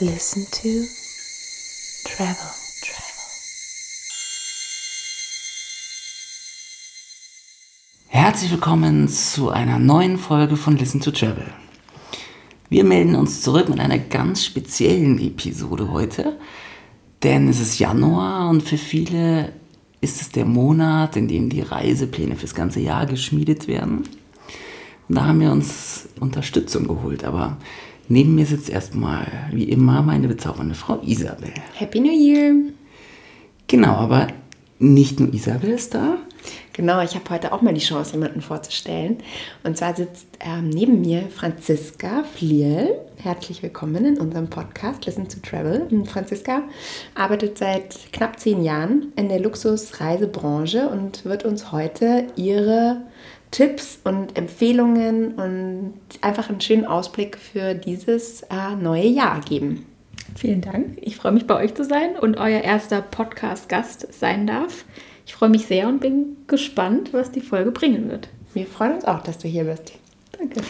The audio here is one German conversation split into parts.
Listen to Travel. Herzlich willkommen zu einer neuen Folge von Listen to Travel. Wir melden uns zurück mit einer ganz speziellen Episode heute, denn es ist Januar und für viele ist es der Monat, in dem die Reisepläne fürs ganze Jahr geschmiedet werden. Und da haben wir uns Unterstützung geholt, aber neben mir sitzt erstmal, wie immer, meine bezaubernde Frau Isabel. Happy New Year! Genau, aber nicht nur Isabel ist da, Genau, ich habe heute auch mal die Chance, jemanden vorzustellen. Und zwar sitzt ähm, neben mir Franziska Fliel. Herzlich willkommen in unserem Podcast Listen to Travel. Franziska arbeitet seit knapp zehn Jahren in der Luxusreisebranche und wird uns heute ihre Tipps und Empfehlungen und einfach einen schönen Ausblick für dieses äh, neue Jahr geben. Vielen Dank. Ich freue mich, bei euch zu sein und euer erster Podcast-Gast sein darf. Ich freue mich sehr und bin gespannt, was die Folge bringen wird. Wir freuen uns auch, dass du hier bist. Danke.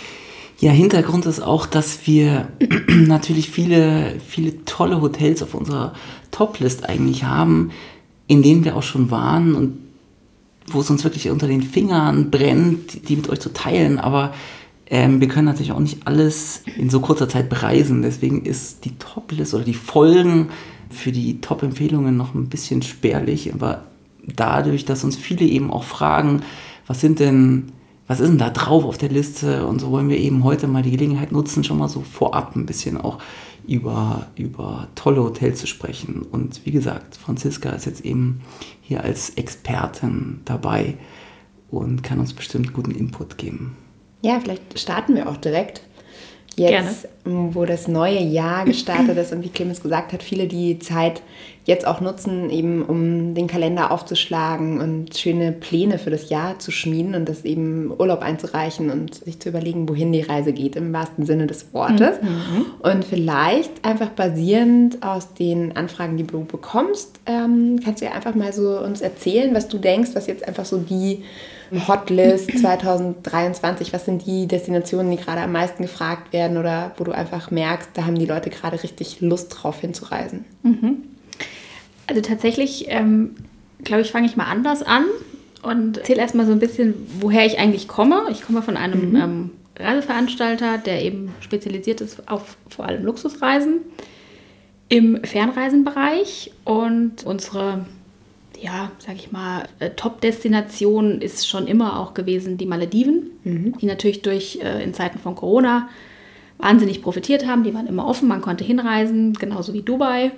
Ja, Hintergrund ist auch, dass wir natürlich viele, viele tolle Hotels auf unserer Top-List eigentlich haben, in denen wir auch schon waren und wo es uns wirklich unter den Fingern brennt, die mit euch zu teilen. Aber ähm, wir können natürlich auch nicht alles in so kurzer Zeit bereisen. Deswegen ist die Top-List oder die Folgen für die Top-Empfehlungen noch ein bisschen spärlich. Aber dadurch, dass uns viele eben auch fragen, was sind denn, was ist denn da drauf auf der Liste? Und so wollen wir eben heute mal die Gelegenheit nutzen, schon mal so vorab ein bisschen auch über, über tolle Hotels zu sprechen. Und wie gesagt, Franziska ist jetzt eben hier als Expertin dabei und kann uns bestimmt guten Input geben. Ja, vielleicht starten wir auch direkt jetzt, Gerne. wo das neue Jahr gestartet ist und wie Clemens gesagt hat, viele die Zeit jetzt auch nutzen, eben um den Kalender aufzuschlagen und schöne Pläne für das Jahr zu schmieden und das eben Urlaub einzureichen und sich zu überlegen, wohin die Reise geht, im wahrsten Sinne des Wortes. Mhm. Und vielleicht einfach basierend aus den Anfragen, die du bekommst, ähm, kannst du ja einfach mal so uns erzählen, was du denkst, was jetzt einfach so die Hotlist 2023? Was sind die Destinationen, die gerade am meisten gefragt werden oder wo du einfach merkst, da haben die Leute gerade richtig Lust drauf hinzureisen? Mhm. Also tatsächlich, ähm, glaube ich, fange ich mal anders an und erzähle erstmal so ein bisschen, woher ich eigentlich komme. Ich komme von einem mhm. ähm, Reiseveranstalter, der eben spezialisiert ist auf vor allem Luxusreisen im Fernreisenbereich und unsere ja, sag ich mal, äh, Top-Destination ist schon immer auch gewesen die Malediven, mhm. die natürlich durch äh, in Zeiten von Corona wahnsinnig profitiert haben. Die waren immer offen, man konnte hinreisen, genauso wie Dubai,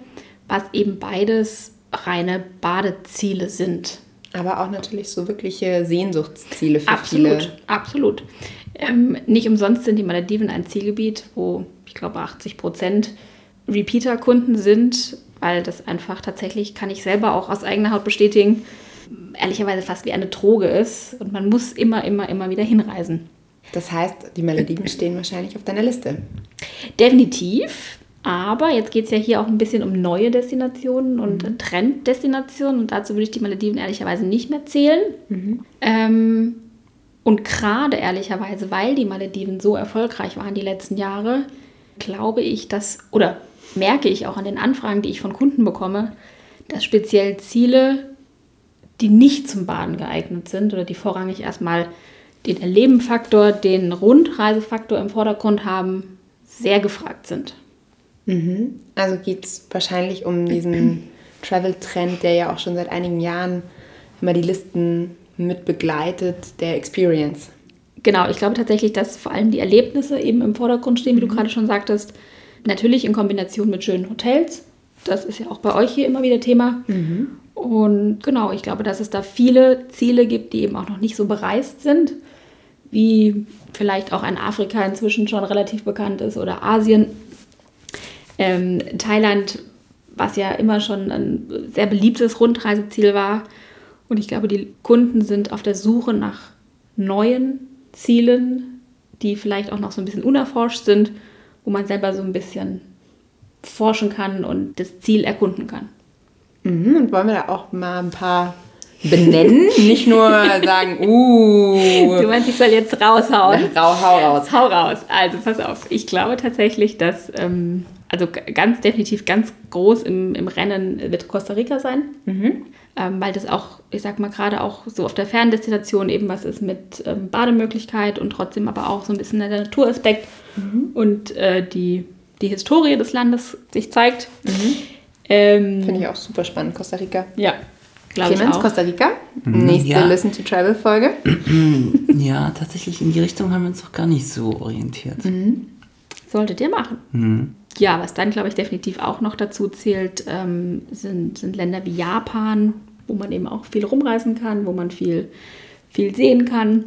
was eben beides reine Badeziele sind. Aber auch natürlich so wirkliche Sehnsuchtsziele für absolut, viele. Absolut. Ähm, nicht umsonst sind die Malediven ein Zielgebiet, wo ich glaube 80 Prozent Repeater-Kunden sind weil das einfach tatsächlich, kann ich selber auch aus eigener Haut bestätigen, ehrlicherweise fast wie eine Droge ist und man muss immer, immer, immer wieder hinreisen. Das heißt, die Malediven stehen wahrscheinlich auf deiner Liste. Definitiv. Aber jetzt geht es ja hier auch ein bisschen um neue Destinationen und mhm. Trenddestinationen. Und dazu würde ich die Malediven ehrlicherweise nicht mehr zählen. Mhm. Ähm, und gerade ehrlicherweise, weil die Malediven so erfolgreich waren die letzten Jahre, glaube ich, dass, oder merke ich auch an den Anfragen, die ich von Kunden bekomme, dass speziell Ziele, die nicht zum Baden geeignet sind oder die vorrangig erstmal den Erlebenfaktor, den Rundreisefaktor im Vordergrund haben, sehr gefragt sind. Mhm. Also geht es wahrscheinlich um diesen Travel-Trend, der ja auch schon seit einigen Jahren immer die Listen mit begleitet, der Experience. Genau, ich glaube tatsächlich, dass vor allem die Erlebnisse eben im Vordergrund stehen, wie du mhm. gerade schon sagtest. Natürlich in Kombination mit schönen Hotels. Das ist ja auch bei euch hier immer wieder Thema. Mhm. Und genau, ich glaube, dass es da viele Ziele gibt, die eben auch noch nicht so bereist sind, wie vielleicht auch ein Afrika inzwischen schon relativ bekannt ist oder Asien. Ähm, Thailand, was ja immer schon ein sehr beliebtes Rundreiseziel war. Und ich glaube, die Kunden sind auf der Suche nach neuen Zielen, die vielleicht auch noch so ein bisschen unerforscht sind wo man selber so ein bisschen forschen kann und das Ziel erkunden kann. Mhm, und wollen wir da auch mal ein paar benennen, nicht nur sagen, uh. Du meinst, ich soll jetzt raushauen? Rau, hau raus. Hau raus. Also pass auf, ich glaube tatsächlich, dass, ähm, also ganz definitiv ganz groß im, im Rennen wird Costa Rica sein. Mhm. Ähm, weil das auch, ich sag mal, gerade auch so auf der Ferndestination eben was ist mit ähm, Bademöglichkeit und trotzdem aber auch so ein bisschen der Naturaspekt mhm. und äh, die, die Historie des Landes sich zeigt. Mhm. Ähm, Finde ich auch super spannend, Costa Rica. Ja, Clemens, ich auch. Costa Rica. Mhm, Nächste ja. Listen to Travel Folge. ja, tatsächlich in die Richtung haben wir uns noch gar nicht so orientiert. Mhm. Solltet ihr machen. Mhm. Ja, was dann, glaube ich, definitiv auch noch dazu zählt, ähm, sind, sind Länder wie Japan, wo man eben auch viel rumreisen kann, wo man viel, viel sehen kann.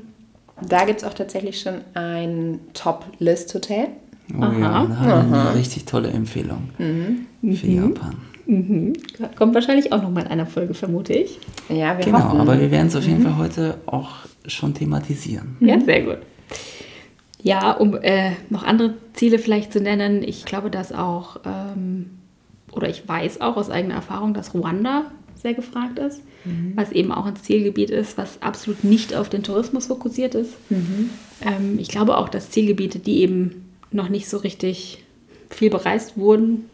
Da gibt es auch tatsächlich schon ein Top-List-Hotel. Oh Aha. ja, da haben wir eine richtig tolle Empfehlung mhm. für mhm. Japan. Mhm. Kommt wahrscheinlich auch noch mal in einer Folge, vermute ich. Ja, wir genau, hoffen. aber wir werden es auf jeden mhm. Fall heute auch schon thematisieren. Ja, sehr gut. Ja, um äh, noch andere Ziele vielleicht zu nennen, ich glaube, dass auch, ähm, oder ich weiß auch aus eigener Erfahrung, dass Ruanda sehr gefragt ist, mhm. was eben auch ein Zielgebiet ist, was absolut nicht auf den Tourismus fokussiert ist. Mhm. Ähm, ich glaube auch, dass Zielgebiete, die eben noch nicht so richtig viel bereist wurden,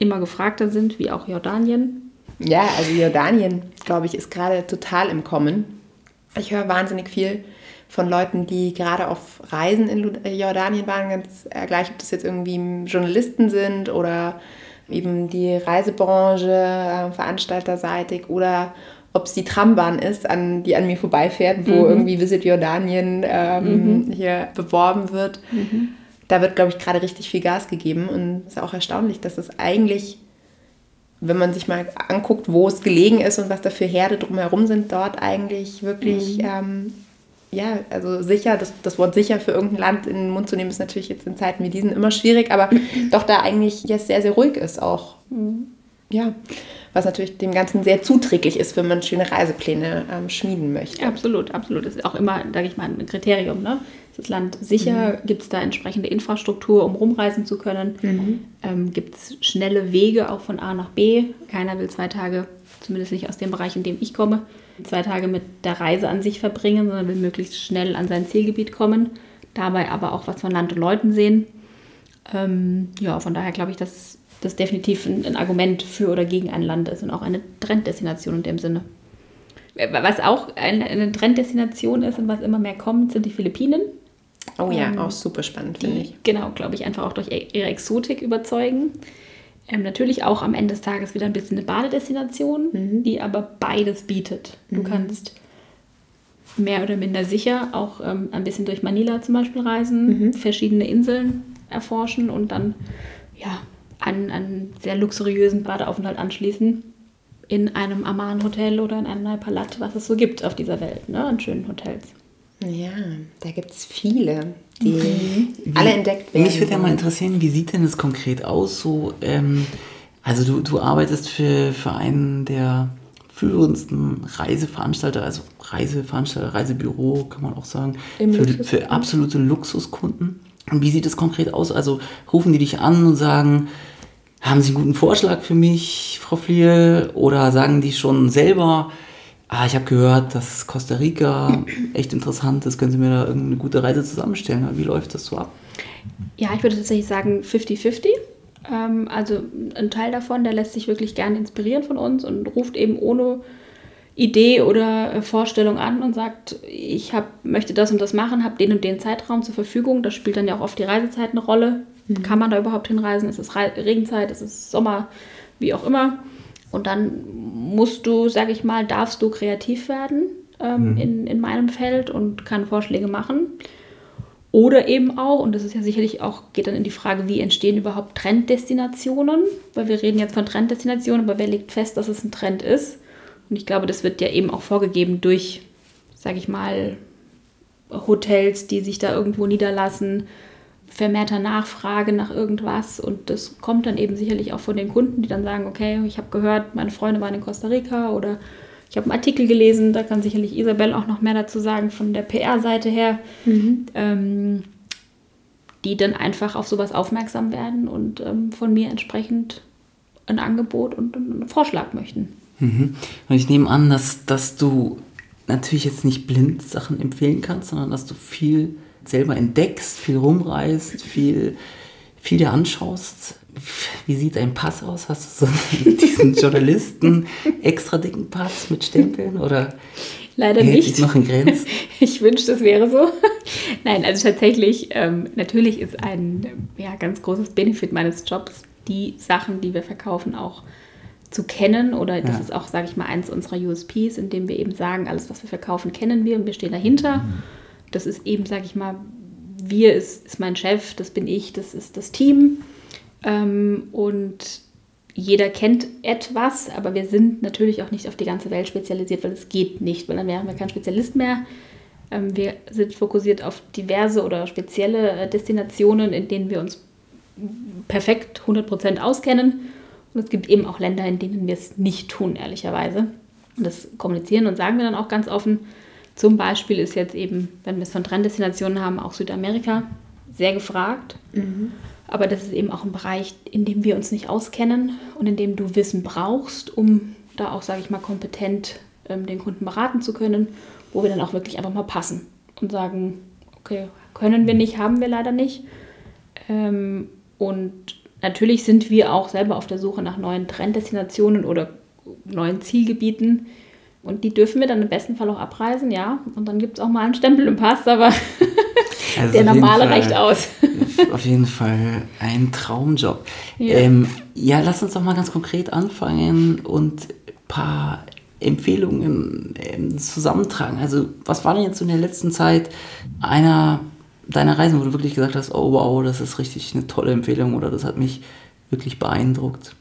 immer gefragter sind, wie auch Jordanien. Ja, also Jordanien, glaube ich, ist gerade total im Kommen. Ich höre wahnsinnig viel von Leuten, die gerade auf Reisen in Jordanien waren, ganz gleich, ob das jetzt irgendwie Journalisten sind oder eben die Reisebranche, äh, veranstalterseitig oder ob es die Trambahn ist, an, die an mir vorbeifährt, wo mhm. irgendwie Visit Jordanien ähm, mhm. hier beworben wird. Mhm da wird, glaube ich, gerade richtig viel Gas gegeben. Und es ist auch erstaunlich, dass es eigentlich, wenn man sich mal anguckt, wo es gelegen ist und was da für Herde drumherum sind, dort eigentlich wirklich, mhm. ähm, ja, also sicher, das, das Wort sicher für irgendein Land in den Mund zu nehmen, ist natürlich jetzt in Zeiten wie diesen immer schwierig, aber doch da eigentlich jetzt sehr, sehr ruhig ist auch. Mhm. Ja, was natürlich dem Ganzen sehr zuträglich ist, wenn man schöne Reisepläne ähm, schmieden möchte. Absolut, absolut. Das ist auch immer, sage ich mal, ein Kriterium. Ne? das Land sicher? Mhm. Gibt es da entsprechende Infrastruktur, um rumreisen zu können? Mhm. Ähm, Gibt es schnelle Wege auch von A nach B? Keiner will zwei Tage, zumindest nicht aus dem Bereich, in dem ich komme, zwei Tage mit der Reise an sich verbringen, sondern will möglichst schnell an sein Zielgebiet kommen. Dabei aber auch was von Land und Leuten sehen. Ähm, ja, von daher glaube ich, dass das definitiv ein, ein Argument für oder gegen ein Land ist und auch eine Trenddestination in dem Sinne. Was auch eine, eine Trenddestination ist und was immer mehr kommt, sind die Philippinen. Oh ja, ähm, auch super spannend, finde ich. Genau, glaube ich, einfach auch durch ihre Exotik überzeugen. Ähm, natürlich auch am Ende des Tages wieder ein bisschen eine Badedestination, mhm. die aber beides bietet. Du mhm. kannst mehr oder minder sicher auch ähm, ein bisschen durch Manila zum Beispiel reisen, mhm. verschiedene Inseln erforschen und dann ja, an einen sehr luxuriösen Badeaufenthalt anschließen in einem Amman-Hotel oder in einem Naipalat, was es so gibt auf dieser Welt, ne, an schönen Hotels. Ja, da gibt es viele, die mhm. alle entdeckt werden. Mich würde ja mal interessieren, wie sieht denn das konkret aus? So, ähm, also du, du arbeitest für, für einen der führendsten Reiseveranstalter, also Reiseveranstalter, Reisebüro, kann man auch sagen, für, für absolute Luxuskunden. Und wie sieht es konkret aus? Also rufen die dich an und sagen, haben Sie einen guten Vorschlag für mich, Frau Fliel? Oder sagen die schon selber, ah, ich habe gehört, dass Costa Rica echt interessant ist, können Sie mir da irgendeine gute Reise zusammenstellen? Wie läuft das so ab? Ja, ich würde tatsächlich sagen 50-50. Ähm, also ein Teil davon, der lässt sich wirklich gerne inspirieren von uns und ruft eben ohne Idee oder äh, Vorstellung an und sagt, ich hab, möchte das und das machen, habe den und den Zeitraum zur Verfügung. Da spielt dann ja auch oft die Reisezeit eine Rolle. Mhm. Kann man da überhaupt hinreisen? Ist es Regenzeit? Ist es Sommer? Wie auch immer. Und dann musst du, sag ich mal, darfst du kreativ werden ähm, mhm. in, in meinem Feld und kann Vorschläge machen. Oder eben auch, und das ist ja sicherlich auch, geht dann in die Frage, wie entstehen überhaupt Trenddestinationen? Weil wir reden jetzt von Trenddestinationen, aber wer legt fest, dass es ein Trend ist? Und ich glaube, das wird ja eben auch vorgegeben durch, sag ich mal, Hotels, die sich da irgendwo niederlassen, vermehrter Nachfrage nach irgendwas und das kommt dann eben sicherlich auch von den Kunden, die dann sagen, okay, ich habe gehört, meine Freunde waren in Costa Rica oder ich habe einen Artikel gelesen, da kann sicherlich Isabel auch noch mehr dazu sagen von der PR-Seite her, mhm. ähm, die dann einfach auf sowas aufmerksam werden und ähm, von mir entsprechend ein Angebot und einen Vorschlag möchten. Mhm. Und ich nehme an, dass, dass du natürlich jetzt nicht blind Sachen empfehlen kannst, sondern dass du viel selber entdeckst, viel rumreist, viel, viel dir anschaust. Wie sieht dein Pass aus? Hast du so diesen Journalisten extra dicken Pass mit Stempeln oder Leider nicht. noch in Grenzen? Ich wünschte, es wäre so. Nein, also tatsächlich, ähm, natürlich ist ein ja, ganz großes Benefit meines Jobs, die Sachen, die wir verkaufen, auch zu kennen. Oder das ja. ist auch, sage ich mal, eins unserer USPs, indem wir eben sagen, alles, was wir verkaufen, kennen wir und wir stehen dahinter. Mhm. Das ist eben, sage ich mal, wir ist, ist mein Chef, das bin ich, das ist das Team. Ähm, und jeder kennt etwas, aber wir sind natürlich auch nicht auf die ganze Welt spezialisiert, weil es geht nicht, weil dann wären wir kein Spezialist mehr. Ähm, wir sind fokussiert auf diverse oder spezielle äh, Destinationen, in denen wir uns perfekt 100% auskennen. Und es gibt eben auch Länder, in denen wir es nicht tun, ehrlicherweise. Und das kommunizieren und sagen wir dann auch ganz offen. Zum Beispiel ist jetzt eben, wenn wir es von Trenddestinationen haben, auch Südamerika sehr gefragt. Mhm. Aber das ist eben auch ein Bereich, in dem wir uns nicht auskennen und in dem du Wissen brauchst, um da auch, sage ich mal, kompetent ähm, den Kunden beraten zu können, wo wir dann auch wirklich einfach mal passen und sagen, okay, können wir nicht, haben wir leider nicht. Ähm, und natürlich sind wir auch selber auf der Suche nach neuen Trenddestinationen oder neuen Zielgebieten. Und die dürfen wir dann im besten Fall auch abreisen, ja. Und dann gibt es auch mal einen Stempel im Pass, aber also der normale Fall, reicht aus. auf jeden Fall ein Traumjob. Ja. Ähm, ja, lass uns doch mal ganz konkret anfangen und ein paar Empfehlungen ähm, zusammentragen. Also, was war denn jetzt in der letzten Zeit einer deiner Reisen, wo du wirklich gesagt hast, oh wow, das ist richtig eine tolle Empfehlung oder das hat mich wirklich beeindruckt?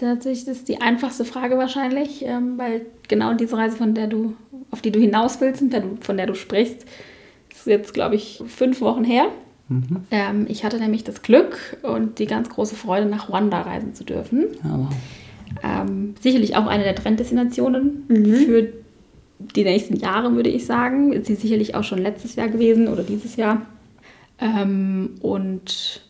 Tatsächlich ist die einfachste Frage wahrscheinlich, ähm, weil genau diese Reise, von der du, auf die du hinaus willst und von der du sprichst, ist jetzt, glaube ich, fünf Wochen her. Mhm. Ähm, ich hatte nämlich das Glück und die ganz große Freude, nach Ruanda reisen zu dürfen. Oh, ähm, sicherlich auch eine der Trenddestinationen mhm. für die nächsten Jahre, würde ich sagen. Ist sie sicherlich auch schon letztes Jahr gewesen oder dieses Jahr. Ähm, und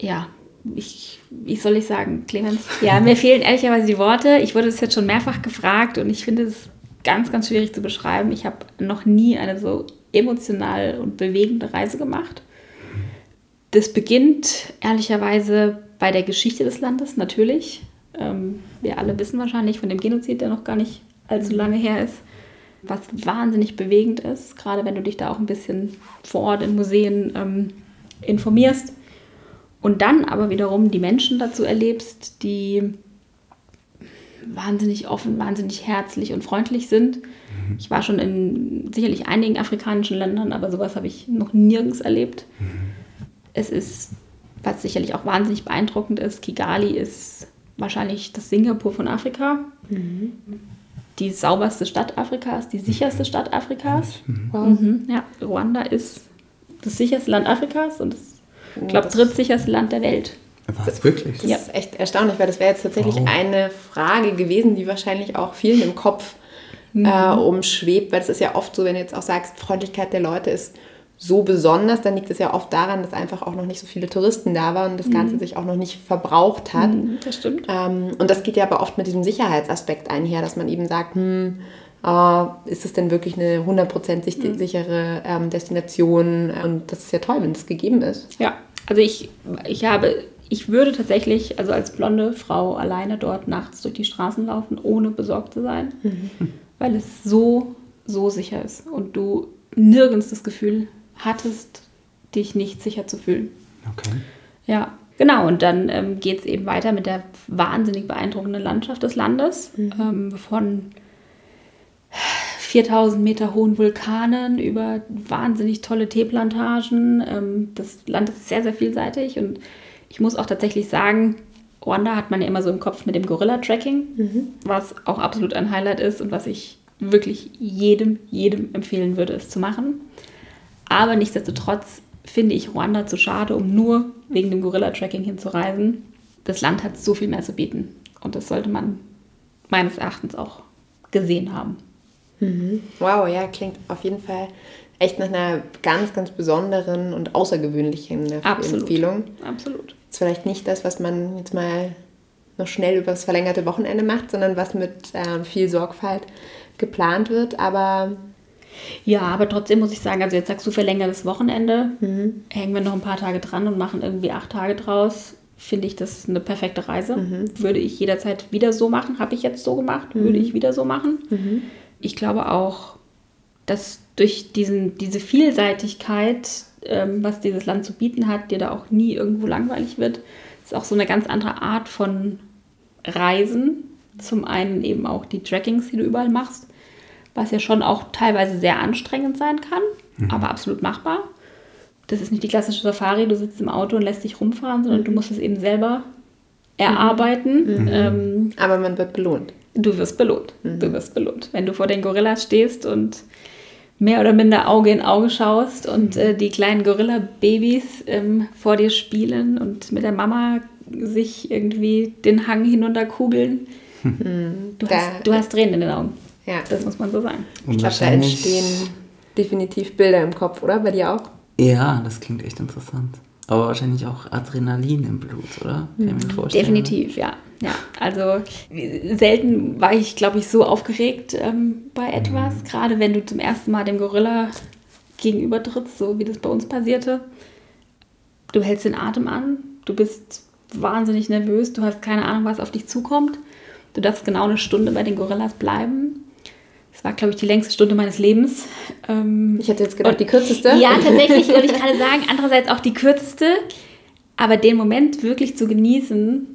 ja, ich, wie soll ich sagen, Clemens? Ja, mir fehlen ehrlicherweise die Worte. Ich wurde das jetzt schon mehrfach gefragt und ich finde es ganz, ganz schwierig zu beschreiben. Ich habe noch nie eine so emotional und bewegende Reise gemacht. Das beginnt ehrlicherweise bei der Geschichte des Landes, natürlich. Ähm, wir alle wissen wahrscheinlich von dem Genozid, der noch gar nicht allzu lange her ist, was wahnsinnig bewegend ist, gerade wenn du dich da auch ein bisschen vor Ort in Museen ähm, informierst. Und dann aber wiederum die Menschen dazu erlebst, die wahnsinnig offen, wahnsinnig herzlich und freundlich sind. Mhm. Ich war schon in sicherlich einigen afrikanischen Ländern, aber sowas habe ich noch nirgends erlebt. Mhm. Es ist, was sicherlich auch wahnsinnig beeindruckend ist, Kigali ist wahrscheinlich das Singapur von Afrika. Mhm. Die sauberste Stadt Afrikas, die sicherste Stadt Afrikas. Mhm. Wow. Mhm. Ja, Ruanda ist das sicherste Land Afrikas und das, ich glaube, drittsicherste Land der Welt. Was, wirklich? Das ja. ist echt erstaunlich, weil das wäre jetzt tatsächlich wow. eine Frage gewesen, die wahrscheinlich auch vielen im Kopf mhm. äh, umschwebt, weil es ist ja oft so, wenn du jetzt auch sagst, Freundlichkeit der Leute ist so besonders, dann liegt es ja oft daran, dass einfach auch noch nicht so viele Touristen da waren und das Ganze mhm. sich auch noch nicht verbraucht hat. Mhm, das stimmt. Ähm, und das geht ja aber oft mit diesem Sicherheitsaspekt einher, dass man eben sagt, hm, äh, ist es denn wirklich eine 100% mhm. sichere ähm, Destination? Und das ist ja toll, wenn das gegeben ist. Ja, also ich, ich habe ich würde tatsächlich, also als blonde Frau alleine dort nachts durch die Straßen laufen, ohne besorgt zu sein, mhm. weil es so, so sicher ist und du nirgends das Gefühl hattest, dich nicht sicher zu fühlen. Okay. Ja, genau. Und dann ähm, geht es eben weiter mit der wahnsinnig beeindruckenden Landschaft des Landes. Mhm. Ähm, von 4000 Meter hohen Vulkanen über wahnsinnig tolle Teeplantagen. Ähm, das Land ist sehr, sehr vielseitig und ich muss auch tatsächlich sagen, Ruanda hat man ja immer so im Kopf mit dem Gorilla-Tracking, mhm. was auch absolut ein Highlight ist und was ich wirklich jedem, jedem empfehlen würde, es zu machen. Aber nichtsdestotrotz finde ich Ruanda zu schade, um nur wegen dem Gorilla-Tracking hinzureisen. Das Land hat so viel mehr zu bieten und das sollte man meines Erachtens auch gesehen haben. Mhm. Wow, ja, klingt auf jeden Fall echt nach einer ganz, ganz besonderen und außergewöhnlichen Absolut. Empfehlung. Absolut. Ist vielleicht nicht das, was man jetzt mal noch schnell über das verlängerte Wochenende macht, sondern was mit äh, viel Sorgfalt geplant wird. Aber ja, aber trotzdem muss ich sagen, also jetzt sagst du verlängertes Wochenende, mhm. hängen wir noch ein paar Tage dran und machen irgendwie acht Tage draus. Finde ich das eine perfekte Reise. Mhm. Würde ich jederzeit wieder so machen. Habe ich jetzt so gemacht, mhm. würde ich wieder so machen. Mhm. Ich glaube auch, dass durch diesen, diese Vielseitigkeit, ähm, was dieses Land zu bieten hat, dir da auch nie irgendwo langweilig wird. ist auch so eine ganz andere Art von Reisen. Zum einen eben auch die Trackings, die du überall machst was ja schon auch teilweise sehr anstrengend sein kann, mhm. aber absolut machbar. Das ist nicht die klassische Safari, du sitzt im Auto und lässt dich rumfahren, sondern mhm. du musst es eben selber erarbeiten. Mhm. Ähm, aber man wird belohnt. Du wirst belohnt. Mhm. Du wirst belohnt. Wenn du vor den Gorillas stehst und mehr oder minder Auge in Auge schaust und mhm. äh, die kleinen Gorilla-Babys ähm, vor dir spielen und mit der Mama sich irgendwie den Hang hinunterkugeln. Mhm. Du, hast, du hast Tränen in den Augen. Ja. Das muss man so sagen. Und ich glaube, da entstehen definitiv Bilder im Kopf, oder? Bei dir auch? Ja, das klingt echt interessant. Aber wahrscheinlich auch Adrenalin im Blut, oder? Kann ich mir vorstellen. Definitiv, ja. ja. Also selten war ich, glaube ich, so aufgeregt ähm, bei etwas. Mhm. Gerade wenn du zum ersten Mal dem Gorilla gegenüber trittst, so wie das bei uns passierte. Du hältst den Atem an, du bist wahnsinnig nervös, du hast keine Ahnung, was auf dich zukommt. Du darfst genau eine Stunde bei den Gorillas bleiben das war, glaube ich, die längste Stunde meines Lebens. Ähm, ich hätte jetzt gedacht, und, die kürzeste. Ja, tatsächlich wollte ich gerade sagen. Andererseits auch die kürzeste. Aber den Moment wirklich zu genießen,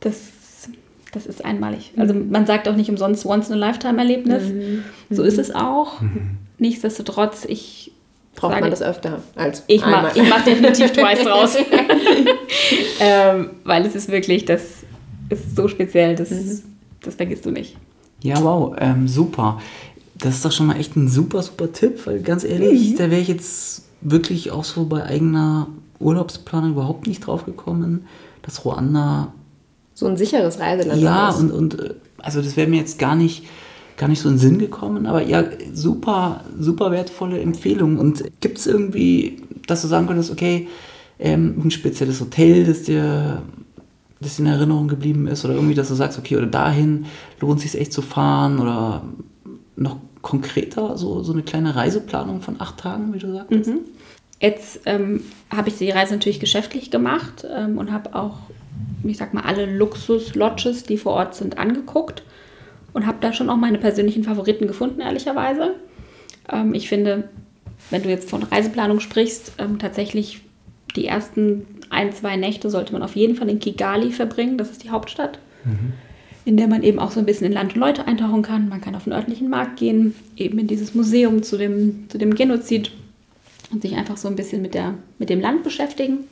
das, das ist einmalig. Also man sagt auch nicht umsonst Once-in-a-Lifetime-Erlebnis. Mhm. So ist es auch. Mhm. Nichtsdestotrotz, ich Braucht sage, man das öfter als Ich mache mach definitiv twice draus. ähm, weil es ist wirklich, das ist so speziell, das, mhm. das vergisst du nicht. Ja, wow, ähm, super. Das ist doch schon mal echt ein super, super Tipp, weil ganz ehrlich, mhm. da wäre ich jetzt wirklich auch so bei eigener Urlaubsplanung überhaupt nicht drauf gekommen, dass Ruanda. So ein sicheres Reiseland Ja, ist. und, und äh, also das wäre mir jetzt gar nicht, gar nicht so in den Sinn gekommen, aber ja, super, super wertvolle Empfehlung. Und gibt es irgendwie, dass du sagen könntest, okay, ähm, ein spezielles Hotel, das dir das in Erinnerung geblieben ist oder irgendwie, dass du sagst, okay, oder dahin lohnt es sich echt zu fahren oder noch konkreter, so, so eine kleine Reiseplanung von acht Tagen, wie du sagst? Mhm. Jetzt ähm, habe ich die Reise natürlich geschäftlich gemacht ähm, und habe auch, ich sag mal, alle Luxus-Lodges, die vor Ort sind, angeguckt und habe da schon auch meine persönlichen Favoriten gefunden, ehrlicherweise. Ähm, ich finde, wenn du jetzt von Reiseplanung sprichst, ähm, tatsächlich die ersten ein, zwei Nächte sollte man auf jeden Fall in Kigali verbringen. Das ist die Hauptstadt, mhm. in der man eben auch so ein bisschen in Land und Leute eintauchen kann. Man kann auf den örtlichen Markt gehen, eben in dieses Museum zu dem, zu dem Genozid und sich einfach so ein bisschen mit, der, mit dem Land beschäftigen.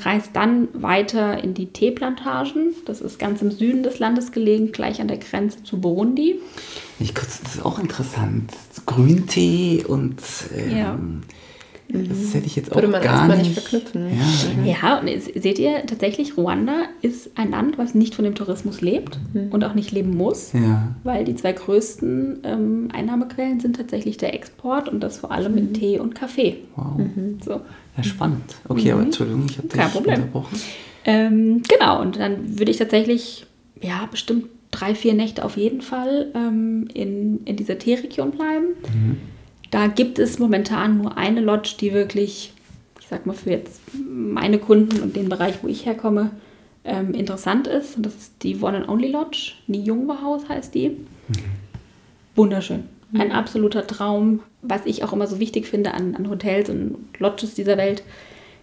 Reist dann weiter in die Teeplantagen. Das ist ganz im Süden des Landes gelegen, gleich an der Grenze zu Burundi. Ich, das ist auch interessant. Grüntee und ähm, ja. Das hätte ich jetzt auch Würde man gar nicht, nicht verknüpfen. Ja, ja, und seht ihr tatsächlich, Ruanda ist ein Land, was nicht von dem Tourismus lebt mhm. und auch nicht leben muss, ja. weil die zwei größten ähm, Einnahmequellen sind tatsächlich der Export und das vor allem mhm. in Tee und Kaffee. Wow. Mhm. So. Ja, spannend. Okay, aber mhm. Entschuldigung, ich habe dich Kein Problem. unterbrochen. Ähm, genau, und dann würde ich tatsächlich, ja, bestimmt drei, vier Nächte auf jeden Fall ähm, in, in dieser Teeregion bleiben. Mhm da gibt es momentan nur eine Lodge, die wirklich, ich sag mal für jetzt meine Kunden und den Bereich, wo ich herkomme, ähm, interessant ist. Und das ist die One and Only Lodge. Die Jungberhaus heißt die. Mhm. Wunderschön. Ein absoluter Traum. Was ich auch immer so wichtig finde an, an Hotels und Lodges dieser Welt,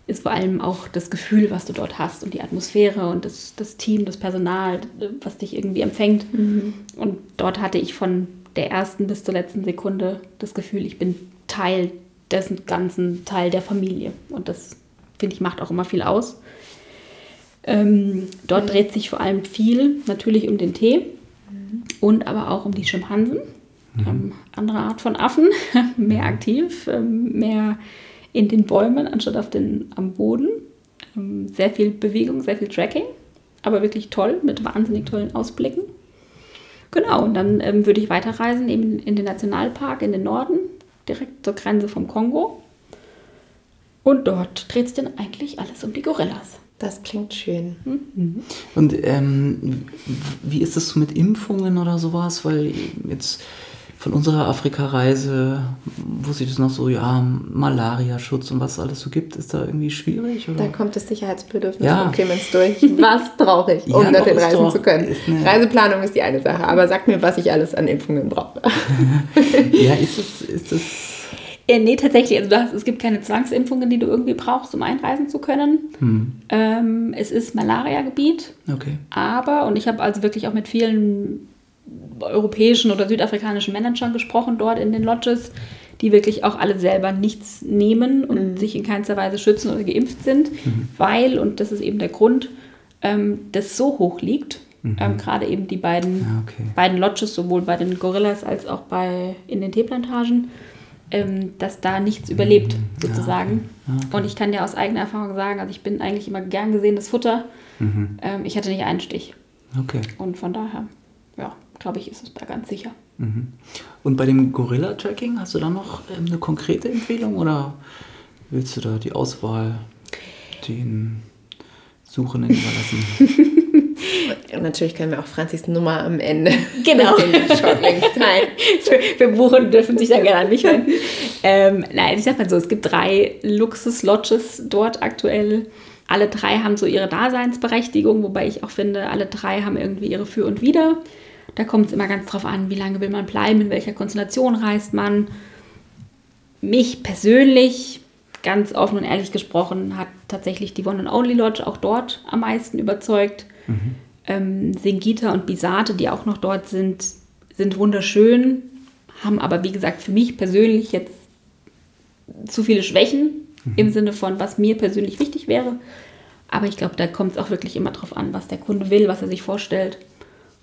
ist vor allem auch das Gefühl, was du dort hast und die Atmosphäre und das, das Team, das Personal, was dich irgendwie empfängt. Mhm. Und dort hatte ich von der ersten bis zur letzten Sekunde das Gefühl, ich bin Teil dessen ganzen Teil der Familie. Und das, finde ich, macht auch immer viel aus. Ähm, dort dreht sich vor allem viel natürlich um den Tee mhm. und aber auch um die Schimpansen. Mhm. Ähm, andere Art von Affen, mehr aktiv, ähm, mehr in den Bäumen anstatt auf den, am Boden. Ähm, sehr viel Bewegung, sehr viel Tracking, aber wirklich toll mit wahnsinnig tollen Ausblicken. Genau, und dann ähm, würde ich weiterreisen eben in den Nationalpark in den Norden, direkt zur Grenze vom Kongo. Und dort dreht sich dann eigentlich alles um die Gorillas. Das klingt schön. Mhm. Und ähm, wie ist das so mit Impfungen oder sowas? Weil jetzt von unserer Afrika-Reise wusste ich das noch so, ja, Malaria-Schutz und was es alles so gibt, ist da irgendwie schwierig? Oder? Da kommt das Sicherheitsbedürfnis ja. von Clemens durch. Was brauche ich, um ja, dorthin reisen doch, zu können? Reiseplanung ist die eine Sache, aber sag mir, was ich alles an Impfungen brauche. ja, ist es, ist es äh, nee, tatsächlich. Also hast, es gibt keine Zwangsimpfungen, die du irgendwie brauchst, um einreisen zu können. Hm. Ähm, es ist Malaria-Gebiet. Okay. Aber, und ich habe also wirklich auch mit vielen europäischen oder südafrikanischen Managern gesprochen dort in den Lodges, die wirklich auch alle selber nichts nehmen und mhm. sich in keinster Weise schützen oder geimpft sind, mhm. weil, und das ist eben der Grund, ähm, das so hoch liegt, mhm. ähm, gerade eben die beiden, ja, okay. beiden Lodges, sowohl bei den Gorillas als auch bei, in den Teeplantagen, ähm, dass da nichts überlebt, mhm. sozusagen. Ja, okay. Okay. Und ich kann dir aus eigener Erfahrung sagen, also ich bin eigentlich immer gern gesehenes Futter. Mhm. Ähm, ich hatte nicht einen Stich. Okay. Und von daher, glaube ich, ist es da ganz sicher. Mhm. Und bei dem Gorilla-Tracking, hast du da noch ähm, eine konkrete Empfehlung oder willst du da die Auswahl den Suchenden überlassen? Und natürlich können wir auch Franzis Nummer am Ende genau. teilen. wir buchen dürfen sich da gerne an mich wenden. Ähm, nein, ich sag mal so, es gibt drei Luxus-Lodges dort aktuell. Alle drei haben so ihre Daseinsberechtigung, wobei ich auch finde, alle drei haben irgendwie ihre Für und Wider. Da kommt es immer ganz drauf an, wie lange will man bleiben, in welcher Konstellation reist man. Mich persönlich, ganz offen und ehrlich gesprochen, hat tatsächlich die One and Only Lodge auch dort am meisten überzeugt. Mhm. Ähm, Singita und Bisate, die auch noch dort sind, sind wunderschön, haben aber wie gesagt für mich persönlich jetzt zu viele Schwächen mhm. im Sinne von, was mir persönlich wichtig wäre. Aber ich glaube, da kommt es auch wirklich immer drauf an, was der Kunde will, was er sich vorstellt.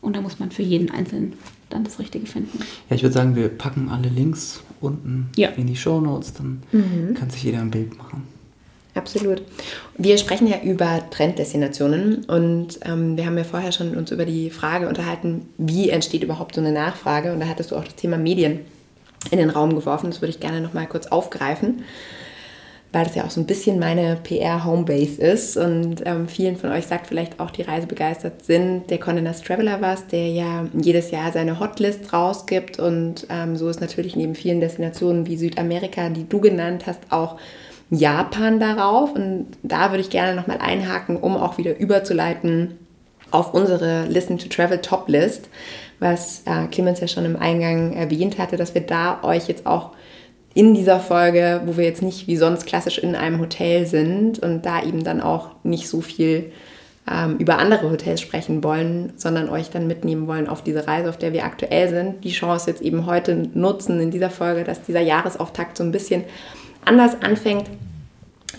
Und da muss man für jeden Einzelnen dann das Richtige finden. Ja, ich würde sagen, wir packen alle Links unten ja. in die Show Notes, dann mhm. kann sich jeder ein Bild machen. Absolut. Wir sprechen ja über Trenddestinationen und ähm, wir haben ja vorher schon uns über die Frage unterhalten, wie entsteht überhaupt so eine Nachfrage und da hattest du auch das Thema Medien in den Raum geworfen. Das würde ich gerne noch mal kurz aufgreifen weil das ja auch so ein bisschen meine PR-Homebase ist und ähm, vielen von euch sagt vielleicht auch, die reisebegeistert sind, der Condé Nast Traveler was, der ja jedes Jahr seine Hotlist rausgibt und ähm, so ist natürlich neben vielen Destinationen wie Südamerika, die du genannt hast, auch Japan darauf. Und da würde ich gerne nochmal einhaken, um auch wieder überzuleiten auf unsere Listen to Travel Top List, was äh, Clemens ja schon im Eingang erwähnt hatte, dass wir da euch jetzt auch in dieser Folge, wo wir jetzt nicht wie sonst klassisch in einem Hotel sind und da eben dann auch nicht so viel ähm, über andere Hotels sprechen wollen, sondern euch dann mitnehmen wollen auf diese Reise, auf der wir aktuell sind, die Chance jetzt eben heute nutzen in dieser Folge, dass dieser Jahresauftakt so ein bisschen anders anfängt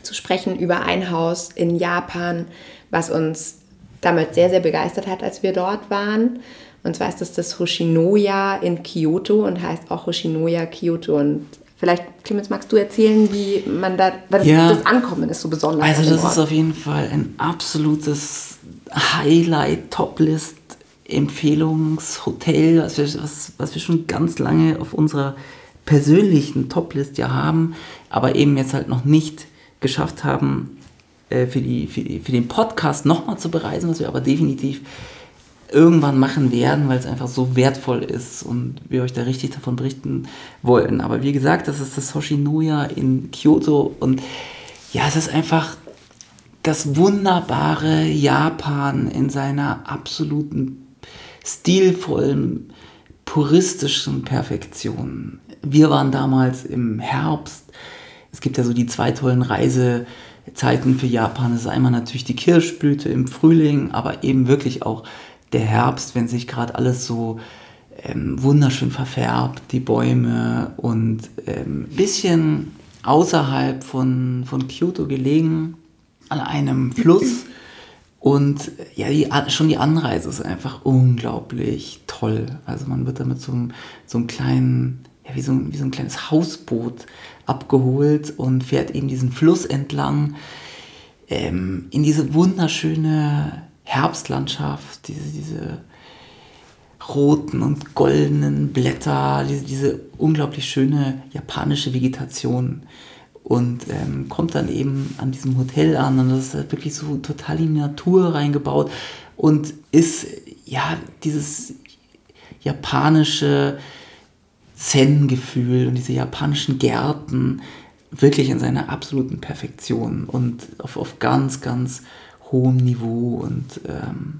zu sprechen über ein Haus in Japan, was uns damit sehr, sehr begeistert hat, als wir dort waren. Und zwar ist das das Hoshinoya in Kyoto und heißt auch Hoshinoya Kyoto. Und Vielleicht, Clemens, magst du erzählen, wie man da, weil das, ja, das Ankommen ist so besonders. Also das ist auf jeden Fall ein absolutes Highlight, Toplist, Empfehlungshotel, was wir, was, was wir schon ganz lange auf unserer persönlichen Toplist ja haben, aber eben jetzt halt noch nicht geschafft haben, äh, für, die, für, die, für den Podcast nochmal zu bereisen, was wir aber definitiv irgendwann machen werden, weil es einfach so wertvoll ist und wir euch da richtig davon berichten wollen. Aber wie gesagt, das ist das Hoshinoya in Kyoto und ja, es ist einfach das wunderbare Japan in seiner absoluten stilvollen, puristischen Perfektion. Wir waren damals im Herbst. Es gibt ja so die zwei tollen Reisezeiten für Japan. Das ist einmal natürlich die Kirschblüte im Frühling, aber eben wirklich auch der Herbst, wenn sich gerade alles so ähm, wunderschön verfärbt, die Bäume und ein ähm, bisschen außerhalb von, von Kyoto gelegen, an einem Fluss. Und ja, die, schon die Anreise ist einfach unglaublich toll. Also man wird da mit so so einem kleinen, ja, wie so, ein, wie so ein kleines Hausboot abgeholt und fährt eben diesen Fluss entlang ähm, in diese wunderschöne Herbstlandschaft, diese, diese roten und goldenen Blätter, diese, diese unglaublich schöne japanische Vegetation. und ähm, kommt dann eben an diesem Hotel an und das ist halt wirklich so total in die Natur reingebaut und ist ja dieses japanische Zen-Gefühl und diese japanischen Gärten wirklich in seiner absoluten Perfektion und auf, auf ganz, ganz hohem Niveau und ähm,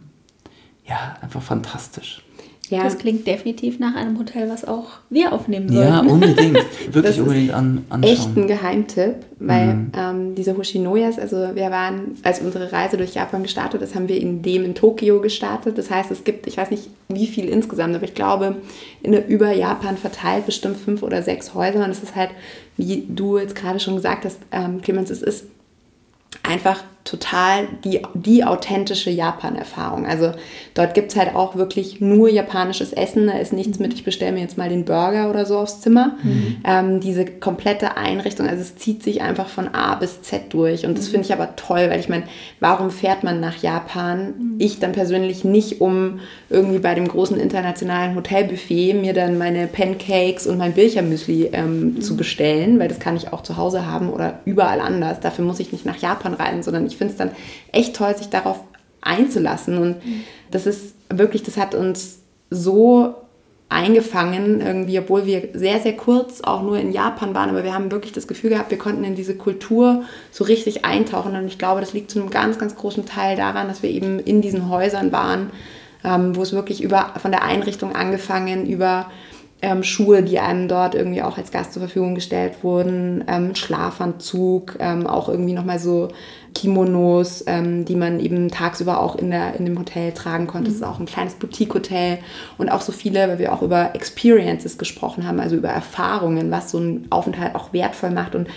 ja, einfach fantastisch. Ja. Das klingt definitiv nach einem Hotel, was auch wir aufnehmen sollten. Ja, unbedingt. Wirklich unbedingt an, anschauen. Echt ein Geheimtipp, weil mhm. ähm, diese Hoshinoyas, also wir waren, als unsere Reise durch Japan gestartet ist, haben wir in dem in Tokio gestartet. Das heißt, es gibt, ich weiß nicht wie viel insgesamt, aber ich glaube, in, über Japan verteilt bestimmt fünf oder sechs Häuser. Und es ist halt, wie du jetzt gerade schon gesagt hast, ähm, Clemens, es ist einfach total die, die authentische Japan-Erfahrung. Also dort gibt es halt auch wirklich nur japanisches Essen. Da ist nichts mit, ich bestelle mir jetzt mal den Burger oder so aufs Zimmer. Mhm. Ähm, diese komplette Einrichtung, also es zieht sich einfach von A bis Z durch. Und das mhm. finde ich aber toll, weil ich meine, warum fährt man nach Japan? Mhm. Ich dann persönlich nicht, um irgendwie bei dem großen internationalen Hotelbuffet mir dann meine Pancakes und mein Bilchermüsli ähm, zu mhm. bestellen, weil das kann ich auch zu Hause haben oder überall anders. Dafür muss ich nicht nach Japan reisen, sondern ich ich finde es dann echt toll, sich darauf einzulassen. Und das ist wirklich, das hat uns so eingefangen, irgendwie, obwohl wir sehr, sehr kurz auch nur in Japan waren, aber wir haben wirklich das Gefühl gehabt, wir konnten in diese Kultur so richtig eintauchen. Und ich glaube, das liegt zu einem ganz, ganz großen Teil daran, dass wir eben in diesen Häusern waren, ähm, wo es wirklich über, von der Einrichtung angefangen, über ähm, Schuhe, die einem dort irgendwie auch als Gast zur Verfügung gestellt wurden, ähm, Schlafanzug, ähm, auch irgendwie nochmal so Kimonos, ähm, die man eben tagsüber auch in, der, in dem Hotel tragen konnte. Es mhm. ist auch ein kleines Boutique-Hotel und auch so viele, weil wir auch über Experiences gesprochen haben, also über Erfahrungen, was so ein Aufenthalt auch wertvoll macht. Und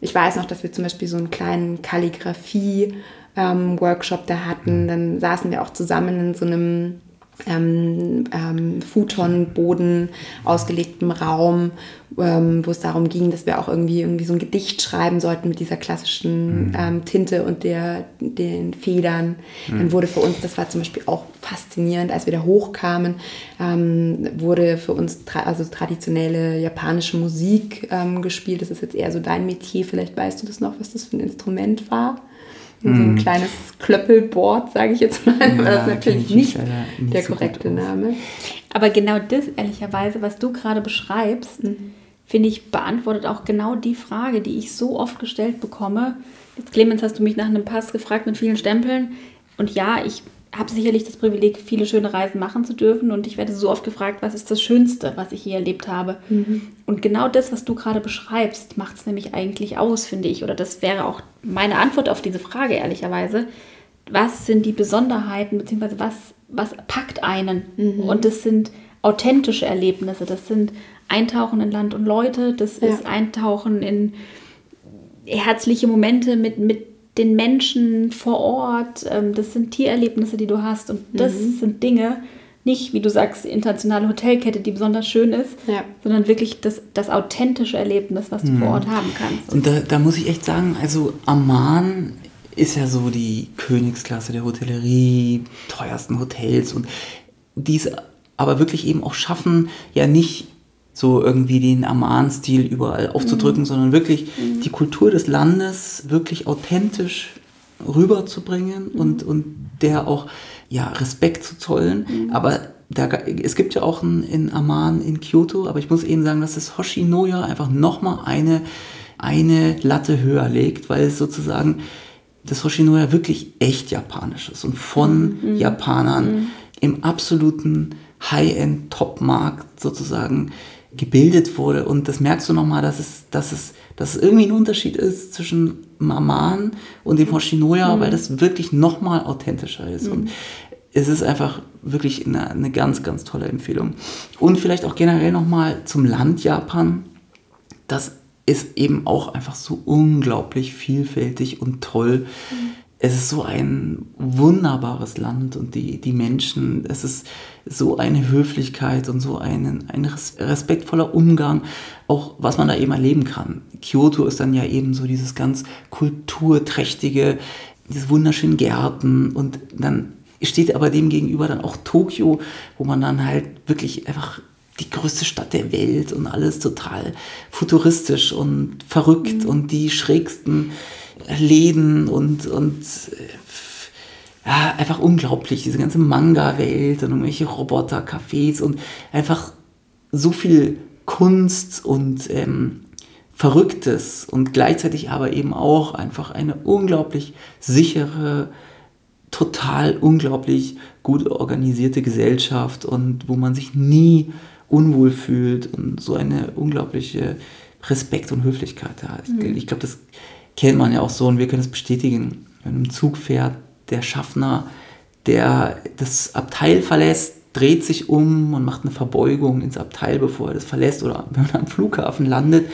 ich weiß noch, dass wir zum Beispiel so einen kleinen Kalligrafie-Workshop ähm, da hatten. Mhm. Dann saßen wir auch zusammen in so einem ähm, ähm, Futonboden ausgelegtem Raum, ähm, wo es darum ging, dass wir auch irgendwie, irgendwie so ein Gedicht schreiben sollten mit dieser klassischen mhm. ähm, Tinte und der, den Federn. Mhm. Dann wurde für uns, das war zum Beispiel auch faszinierend, als wir da hochkamen, ähm, wurde für uns tra also traditionelle japanische Musik ähm, gespielt. Das ist jetzt eher so dein Metier, vielleicht weißt du das noch, was das für ein Instrument war so ein mhm. kleines Klöppelboard, sage ich jetzt mal. Ja, das ist natürlich nicht, nicht, der so korrekte Name. Aber genau das, ehrlicherweise, was du gerade beschreibst, mhm. finde ich, beantwortet auch genau die Frage, die ich so oft gestellt bekomme. Jetzt, Clemens, hast du mich nach einem Pass gefragt mit vielen Stempeln. Und ja, ich habe sicherlich das Privileg, viele schöne Reisen machen zu dürfen und ich werde so oft gefragt, was ist das Schönste, was ich je erlebt habe. Mhm. Und genau das, was du gerade beschreibst, macht es nämlich eigentlich aus, finde ich. Oder das wäre auch meine Antwort auf diese Frage, ehrlicherweise. Was sind die Besonderheiten, beziehungsweise was, was packt einen? Mhm. Und das sind authentische Erlebnisse, das sind Eintauchen in Land und Leute, das ja. ist Eintauchen in herzliche Momente mit, mit den Menschen vor Ort. Ähm, das sind Tiererlebnisse, die du hast. Und das mhm. sind Dinge, nicht, wie du sagst, die internationale Hotelkette, die besonders schön ist, ja. sondern wirklich das, das authentische Erlebnis, was du mhm. vor Ort haben kannst. Und da, da muss ich echt sagen, also Amman ist ja so die Königsklasse der Hotellerie, teuersten Hotels und diese aber wirklich eben auch schaffen, ja nicht so irgendwie den Amman-Stil überall aufzudrücken, mhm. sondern wirklich mhm. die Kultur des Landes wirklich authentisch rüberzubringen mhm. und, und der auch ja, Respekt zu zollen. Mhm. Aber da, es gibt ja auch in Amman in Kyoto, aber ich muss eben sagen, dass das Hoshinoya einfach nochmal eine, eine Latte höher legt, weil es sozusagen das Hoshinoya wirklich echt japanisch ist und von mhm. Japanern mhm. im absoluten High-End-Top-Markt sozusagen gebildet wurde. Und das merkst du nochmal, dass es, dass, es, dass es irgendwie ein Unterschied ist zwischen Maman und dem Hoshinoya, mhm. weil das wirklich nochmal authentischer ist. Mhm. Und es ist einfach wirklich eine, eine, ganz, ganz tolle Empfehlung. Und vielleicht auch generell nochmal zum Land Japan. Das ist eben auch einfach so unglaublich vielfältig und toll. Mhm es ist so ein wunderbares Land und die, die Menschen, es ist so eine Höflichkeit und so ein, ein respektvoller Umgang, auch was man da eben erleben kann. Kyoto ist dann ja eben so dieses ganz kulturträchtige, diese wunderschönen Gärten und dann steht aber dem gegenüber dann auch Tokio, wo man dann halt wirklich einfach die größte Stadt der Welt und alles total futuristisch und verrückt mhm. und die schrägsten Läden und, und äh, ja, einfach unglaublich, diese ganze Manga-Welt und irgendwelche Roboter-Cafés und einfach so viel Kunst und ähm, Verrücktes und gleichzeitig aber eben auch einfach eine unglaublich sichere, total unglaublich gut organisierte Gesellschaft und wo man sich nie unwohl fühlt und so eine unglaubliche Respekt und Höflichkeit da. Ich, mhm. ich glaube, das kennt man ja auch so und wir können es bestätigen. Wenn im Zug fährt, der Schaffner, der das Abteil verlässt, dreht sich um und macht eine Verbeugung ins Abteil, bevor er das verlässt. Oder wenn man am Flughafen landet,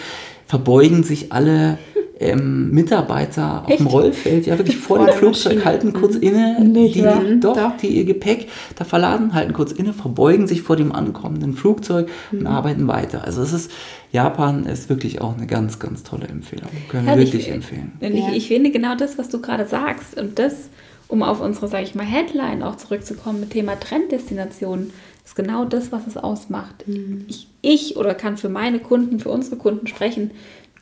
verbeugen sich alle ähm, Mitarbeiter Echt? auf dem Rollfeld, ja wirklich vor, vor dem Flugzeug, Maschine. halten kurz mhm. inne, Nicht, die, ja. doch, doch, die ihr Gepäck da verladen, halten kurz inne, verbeugen sich vor dem ankommenden Flugzeug mhm. und arbeiten weiter. Also es ist, Japan ist wirklich auch eine ganz, ganz tolle Empfehlung. Können wir wirklich ich, empfehlen. Ich, ich finde genau das, was du gerade sagst und das, um auf unsere, sage ich mal, Headline auch zurückzukommen mit Thema Trenddestinationen, ist genau das, was es ausmacht. Mhm. Ich, ich oder kann für meine Kunden, für unsere Kunden sprechen,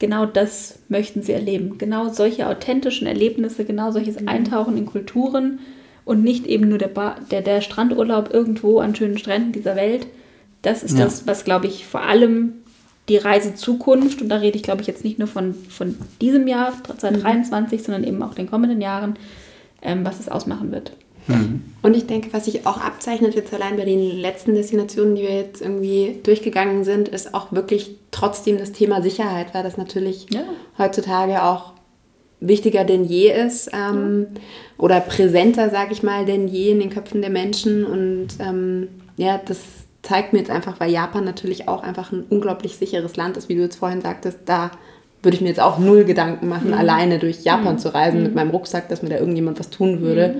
genau das möchten sie erleben. Genau solche authentischen Erlebnisse, genau solches mhm. Eintauchen in Kulturen und nicht eben nur der, Bar, der, der Strandurlaub irgendwo an schönen Stränden dieser Welt. Das ist ja. das, was, glaube ich, vor allem die Reise Zukunft, und da rede ich, glaube ich, jetzt nicht nur von, von diesem Jahr 2023, mhm. sondern eben auch den kommenden Jahren, ähm, was es ausmachen wird. Mhm. Und ich denke, was sich auch abzeichnet jetzt allein bei den letzten Destinationen, die wir jetzt irgendwie durchgegangen sind, ist auch wirklich trotzdem das Thema Sicherheit, weil das natürlich ja. heutzutage auch wichtiger denn je ist ähm, ja. oder präsenter, sage ich mal, denn je in den Köpfen der Menschen. Und ähm, ja, das zeigt mir jetzt einfach, weil Japan natürlich auch einfach ein unglaublich sicheres Land ist, wie du jetzt vorhin sagtest, da würde ich mir jetzt auch null Gedanken machen, mhm. alleine durch Japan mhm. zu reisen mhm. mit meinem Rucksack, dass mir da irgendjemand was tun würde.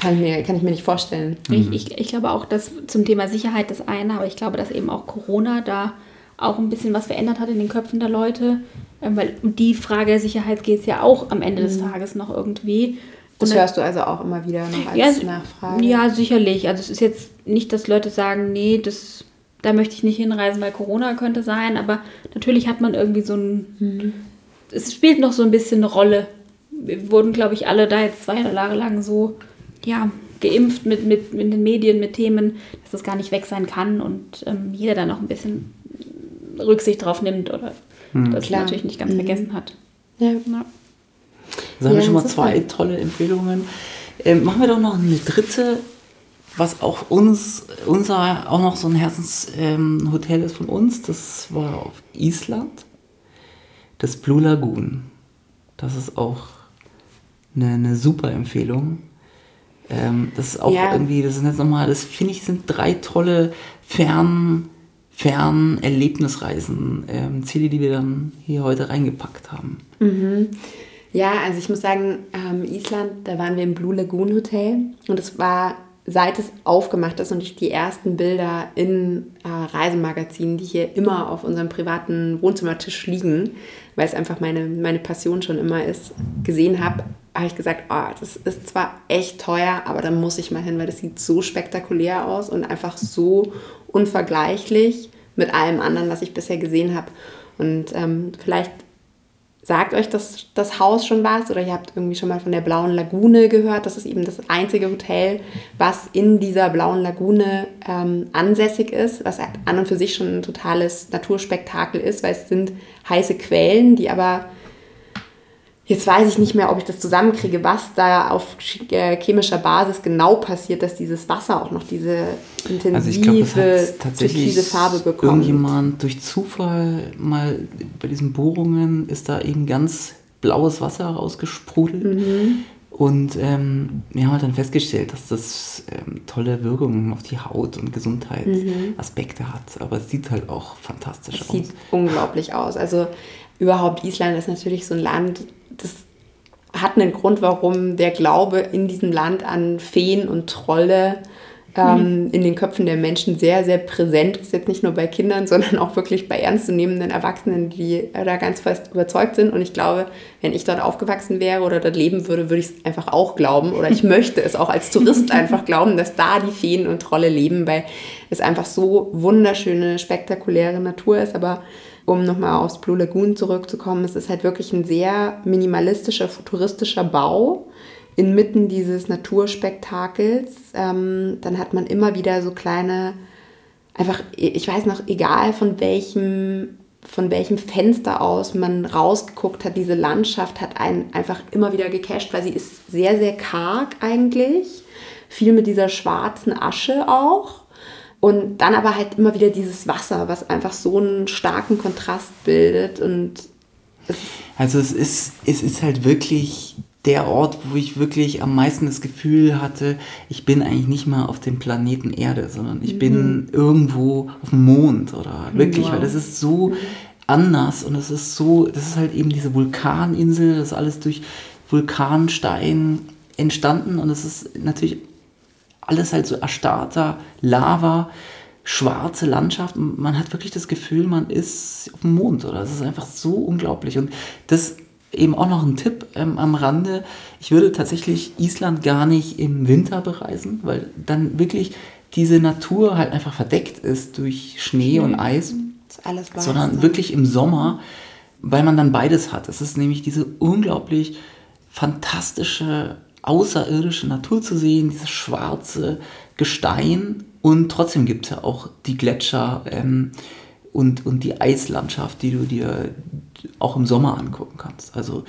Mhm. Kann ich, mir, kann ich mir nicht vorstellen. Ich, mhm. ich, ich glaube auch, dass zum Thema Sicherheit das eine, aber ich glaube, dass eben auch Corona da auch ein bisschen was verändert hat in den Köpfen der Leute. Ähm, weil um die Frage der Sicherheit geht es ja auch am Ende mhm. des Tages noch irgendwie. Das hörst du also auch immer wieder noch als ja, Nachfrage? Ja, sicherlich. Also es ist jetzt nicht, dass Leute sagen, nee, das, da möchte ich nicht hinreisen, weil Corona könnte sein, aber natürlich hat man irgendwie so ein... Mhm. Es spielt noch so ein bisschen eine Rolle. Wir wurden, glaube ich, alle da jetzt zwei Jahre lang so ja, geimpft mit, mit, mit den Medien, mit Themen, dass das gar nicht weg sein kann und ähm, jeder da noch ein bisschen Rücksicht drauf nimmt oder mhm. das Klar. natürlich nicht ganz mhm. vergessen hat. Ja. ja. Das haben ja, wir schon mal zwei tolle Empfehlungen. Ähm, machen wir doch noch eine dritte, was auch uns, unser, auch noch so ein Herzenshotel ähm, ist von uns. Das war auf Island. Das Blue Lagoon. Das ist auch eine, eine super Empfehlung. Ähm, das ist auch ja. irgendwie, das sind jetzt nochmal, das finde ich, sind drei tolle Fern, Fernerlebnisreisen, ähm, Ziele, die wir dann hier heute reingepackt haben. Mhm. Ja, also ich muss sagen, ähm, Island, da waren wir im Blue Lagoon Hotel und es war, seit es aufgemacht ist und ich die ersten Bilder in äh, Reisemagazinen, die hier immer auf unserem privaten Wohnzimmertisch liegen, weil es einfach meine, meine Passion schon immer ist, gesehen habe, habe ich gesagt, oh, das ist zwar echt teuer, aber da muss ich mal hin, weil das sieht so spektakulär aus und einfach so unvergleichlich mit allem anderen, was ich bisher gesehen habe. Und ähm, vielleicht sagt euch das, das Haus schon was oder ihr habt irgendwie schon mal von der Blauen Lagune gehört. Das ist eben das einzige Hotel, was in dieser Blauen Lagune ähm, ansässig ist, was an und für sich schon ein totales Naturspektakel ist, weil es sind heiße Quellen, die aber Jetzt weiß ich nicht mehr, ob ich das zusammenkriege, was da auf äh, chemischer Basis genau passiert, dass dieses Wasser auch noch diese intensive, also ich glaub, türkise Farbe bekommt. Irgendjemand durch Zufall mal bei diesen Bohrungen ist da eben ganz blaues Wasser rausgesprudelt. Mhm. Und ähm, wir haben halt dann festgestellt, dass das ähm, tolle Wirkungen auf die Haut und Gesundheitsaspekte mhm. hat. Aber es sieht halt auch fantastisch es aus. Sieht unglaublich aus. Also überhaupt Island ist natürlich so ein Land, das hat einen Grund, warum der Glaube in diesem Land an Feen und Trolle ähm, mhm. in den Köpfen der Menschen sehr, sehr präsent ist. Jetzt nicht nur bei Kindern, sondern auch wirklich bei ernstzunehmenden Erwachsenen, die da ganz fest überzeugt sind. Und ich glaube, wenn ich dort aufgewachsen wäre oder dort leben würde, würde ich es einfach auch glauben. Oder ich möchte es auch als Tourist einfach glauben, dass da die Feen und Trolle leben, weil es einfach so wunderschöne, spektakuläre Natur ist. Aber um nochmal aufs Blue Lagoon zurückzukommen, es ist halt wirklich ein sehr minimalistischer, futuristischer Bau inmitten dieses Naturspektakels. Ähm, dann hat man immer wieder so kleine, einfach, ich weiß noch, egal von welchem von welchem Fenster aus man rausgeguckt hat, diese Landschaft hat einen einfach immer wieder gecasht, weil sie ist sehr, sehr karg eigentlich. Viel mit dieser schwarzen Asche auch. Und dann aber halt immer wieder dieses Wasser, was einfach so einen starken Kontrast bildet. Und also es ist, es ist halt wirklich der Ort, wo ich wirklich am meisten das Gefühl hatte, ich bin eigentlich nicht mal auf dem Planeten Erde, sondern ich mhm. bin irgendwo auf dem Mond oder wirklich, wow. weil das ist so anders und es ist so, das ist halt eben diese Vulkaninsel, das ist alles durch Vulkanstein entstanden und es ist natürlich alles halt so erstarrter Lava, schwarze Landschaft und man hat wirklich das Gefühl, man ist auf dem Mond oder es ist einfach so unglaublich und das eben auch noch ein Tipp ähm, am Rande. Ich würde tatsächlich Island gar nicht im Winter bereisen, weil dann wirklich diese Natur halt einfach verdeckt ist durch Schnee mhm. und Eis. Alles weiß, sondern ne? wirklich im Sommer, weil man dann beides hat. Es ist nämlich diese unglaublich fantastische, außerirdische Natur zu sehen, dieses schwarze Gestein und trotzdem gibt es ja auch die Gletscher. Ähm, und, und die Eislandschaft, die du dir auch im Sommer angucken kannst. Also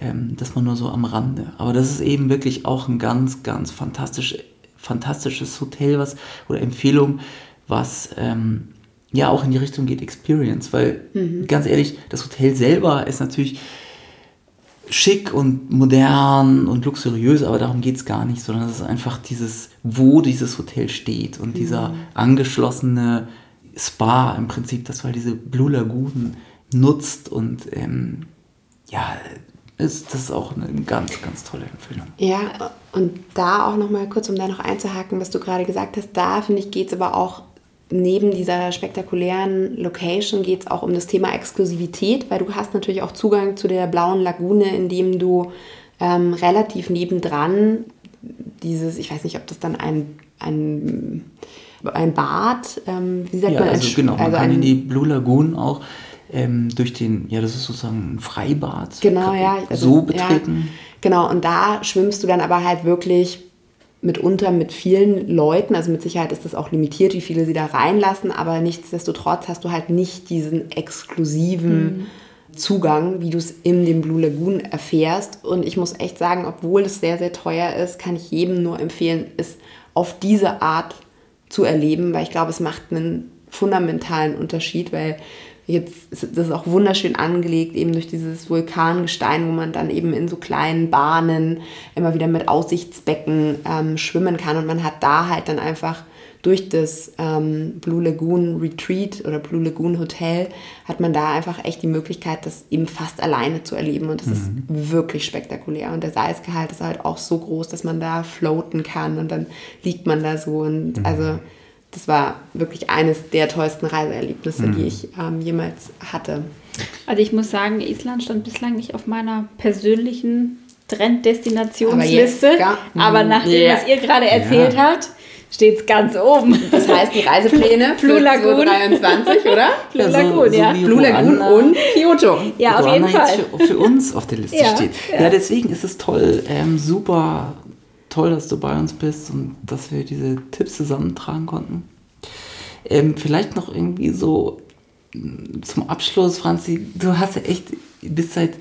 ähm, das mal nur so am Rande. Aber das ist eben wirklich auch ein ganz, ganz fantastisch, fantastisches Hotel, was oder Empfehlung, was ähm, ja auch in die Richtung geht, Experience. Weil mhm. ganz ehrlich, das Hotel selber ist natürlich schick und modern und luxuriös, aber darum geht es gar nicht, sondern es ist einfach dieses, wo dieses Hotel steht und mhm. dieser angeschlossene Spa im Prinzip, das weil diese Blue Lagoon nutzt und ähm, ja, ist das auch eine ganz, ganz tolle Empfehlung. Ja, und da auch nochmal kurz, um da noch einzuhaken, was du gerade gesagt hast, da finde ich, geht es aber auch neben dieser spektakulären Location geht es auch um das Thema Exklusivität, weil du hast natürlich auch Zugang zu der blauen Lagune, indem du ähm, relativ nebendran dieses, ich weiß nicht, ob das dann ein, ein ein Bad, ähm, wie sagt ja, man? Also genau, man also kann in die Blue Lagoon auch ähm, durch den, ja, das ist sozusagen ein Freibad. Genau, ja. Also, so betreten. Ja, genau, und da schwimmst du dann aber halt wirklich mitunter mit vielen Leuten, also mit Sicherheit ist das auch limitiert, wie viele sie da reinlassen, aber nichtsdestotrotz hast du halt nicht diesen exklusiven mhm. Zugang, wie du es in dem Blue Lagoon erfährst. Und ich muss echt sagen, obwohl es sehr, sehr teuer ist, kann ich jedem nur empfehlen, es auf diese Art zu erleben, weil ich glaube, es macht einen fundamentalen Unterschied, weil jetzt ist das auch wunderschön angelegt, eben durch dieses Vulkangestein, wo man dann eben in so kleinen Bahnen immer wieder mit Aussichtsbecken ähm, schwimmen kann. Und man hat da halt dann einfach durch das ähm, Blue Lagoon Retreat oder Blue Lagoon Hotel hat man da einfach echt die Möglichkeit, das eben fast alleine zu erleben. Und das mhm. ist wirklich spektakulär. Und der Salzgehalt ist halt auch so groß, dass man da floaten kann und dann liegt man da so. Und mhm. also das war wirklich eines der tollsten Reiseerlebnisse, mhm. die ich ähm, jemals hatte. Also ich muss sagen, Island stand bislang nicht auf meiner persönlichen Trenddestinationsliste. Aber, aber nach dem, yeah. was ihr gerade erzählt ja. habt, steht es ganz oben. Das heißt, die Reisepläne für Blue Lagoon. 2023, oder? Blue ja, Lagoon, so, ja. So Blue Lagoon und Kyoto. Ja, auf jeden Fall. Für, für, uns auf der Liste ja, steht. Ja. ja. deswegen ist es toll, ähm, super toll, dass du bei uns bist und dass wir diese Tipps zusammentragen konnten. Ähm, vielleicht noch irgendwie so mm, zum Abschluss, Franzi, du hast ja echt, bist seit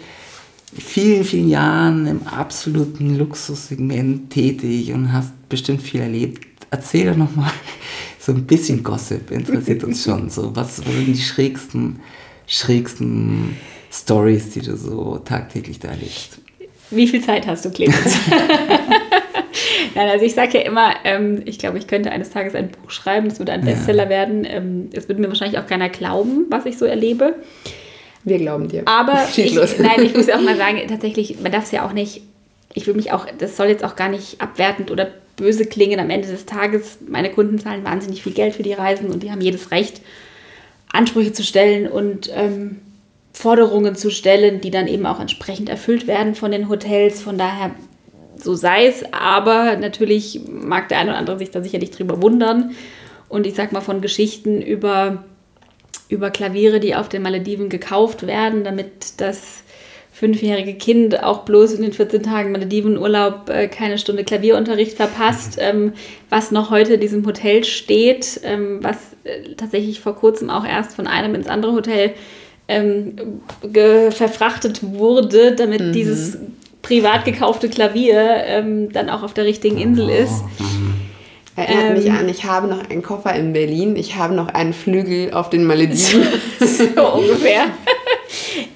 vielen, vielen Jahren im absoluten Luxussegment tätig und hast bestimmt viel erlebt erzähl doch nochmal so ein bisschen Gossip, interessiert uns schon. So, was, was sind die schrägsten, schrägsten Stories, die du so tagtäglich da erlebst? Wie viel Zeit hast du, Clemens? Nein, also ich sage ja immer, ähm, ich glaube, ich könnte eines Tages ein Buch schreiben, es würde ein Bestseller ja. werden. Ähm, es würde mir wahrscheinlich auch keiner glauben, was ich so erlebe. Wir glauben dir. Aber ich, nein, ich muss ja auch mal sagen, tatsächlich, man darf es ja auch nicht, ich will mich auch, das soll jetzt auch gar nicht abwertend oder böse klingen. Am Ende des Tages, meine Kunden zahlen wahnsinnig viel Geld für die Reisen und die haben jedes Recht, Ansprüche zu stellen und ähm, Forderungen zu stellen, die dann eben auch entsprechend erfüllt werden von den Hotels. Von daher, so sei es, aber natürlich mag der eine oder andere sich da sicherlich drüber wundern. Und ich sag mal von Geschichten über, über Klaviere, die auf den Malediven gekauft werden, damit das fünfjährige Kind auch bloß in den 14 Tagen Maledivenurlaub äh, keine Stunde Klavierunterricht verpasst, ähm, was noch heute in diesem Hotel steht, ähm, was äh, tatsächlich vor kurzem auch erst von einem ins andere Hotel ähm, verfrachtet wurde, damit mhm. dieses privat gekaufte Klavier ähm, dann auch auf der richtigen Insel ist. Erinnert ähm, mich an, ich habe noch einen Koffer in Berlin, ich habe noch einen Flügel auf den Malediven. so ungefähr.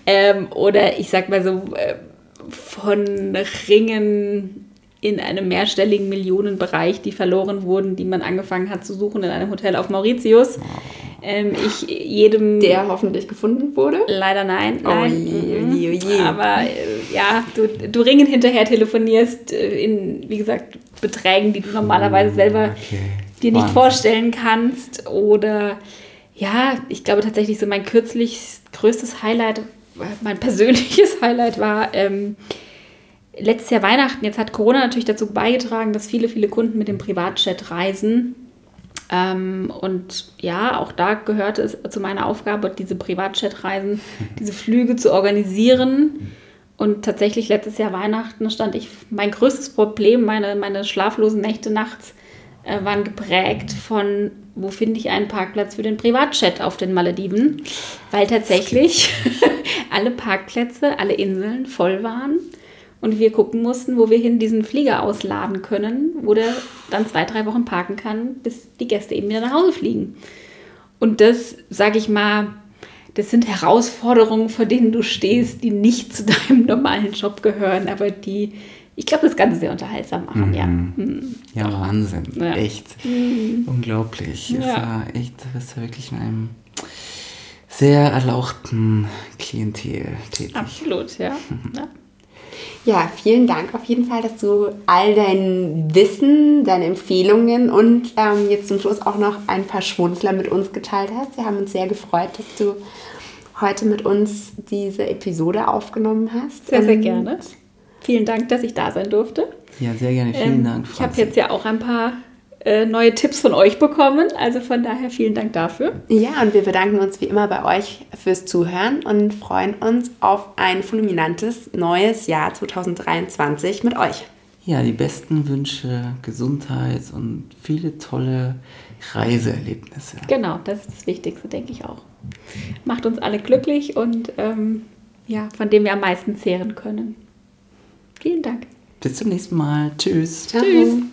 ähm, oder ich sag mal so, äh, von Ringen in einem mehrstelligen Millionenbereich, die verloren wurden, die man angefangen hat zu suchen in einem Hotel auf Mauritius. Ähm, ich jedem. Der hoffentlich gefunden wurde? Leider nein. Oh nein. je, oh je, oh je. Aber äh, ja, du, du Ringen hinterher telefonierst äh, in, wie gesagt, Beträgen, die du normalerweise selber okay. dir nicht Wahnsinn. vorstellen kannst. Oder ja, ich glaube tatsächlich so mein kürzlich größtes Highlight, mein persönliches Highlight war. Ähm, letztes Jahr Weihnachten, jetzt hat Corona natürlich dazu beigetragen, dass viele, viele Kunden mit dem Privatchat reisen. Ähm, und ja, auch da gehörte es zu meiner Aufgabe, diese Privatchat-Reisen, diese Flüge zu organisieren. Und tatsächlich letztes Jahr Weihnachten stand ich, mein größtes Problem, meine, meine schlaflosen Nächte nachts äh, waren geprägt von, wo finde ich einen Parkplatz für den Privatchat auf den Malediven, weil tatsächlich alle Parkplätze, alle Inseln voll waren und wir gucken mussten, wo wir hin diesen Flieger ausladen können, wo der dann zwei, drei Wochen parken kann, bis die Gäste eben wieder nach Hause fliegen. Und das, sage ich mal, das sind Herausforderungen, vor denen du stehst, die nicht zu deinem normalen Job gehören, aber die, ich glaube, das Ganze sehr unterhaltsam machen, mhm. ja. Mhm. Ja, Wahnsinn. Ja. Echt. Mhm. Unglaublich. Ja. Ist ja echt, du bist ja wirklich in einem sehr erlauchten Klientel tätig. Absolut, ja. ja. Ja, vielen Dank auf jeden Fall, dass du all dein Wissen, deine Empfehlungen und ähm, jetzt zum Schluss auch noch ein paar Schmunzler mit uns geteilt hast. Wir haben uns sehr gefreut, dass du heute mit uns diese Episode aufgenommen hast. Sehr, sehr gerne. Vielen Dank, dass ich da sein durfte. Ja, sehr gerne. Vielen ähm, Dank. Franzi. Ich habe jetzt ja auch ein paar äh, neue Tipps von euch bekommen. Also von daher vielen Dank dafür. Ja, und wir bedanken uns wie immer bei euch fürs Zuhören und freuen uns auf ein fulminantes neues Jahr 2023 mit euch. Ja, die besten Wünsche, Gesundheit und viele tolle Reiseerlebnisse. Genau, das ist das Wichtigste, denke ich auch. Macht uns alle glücklich und ähm, ja, von dem wir am meisten zehren können. Vielen Dank. Bis zum nächsten Mal. Tschüss. Ciao. Tschüss.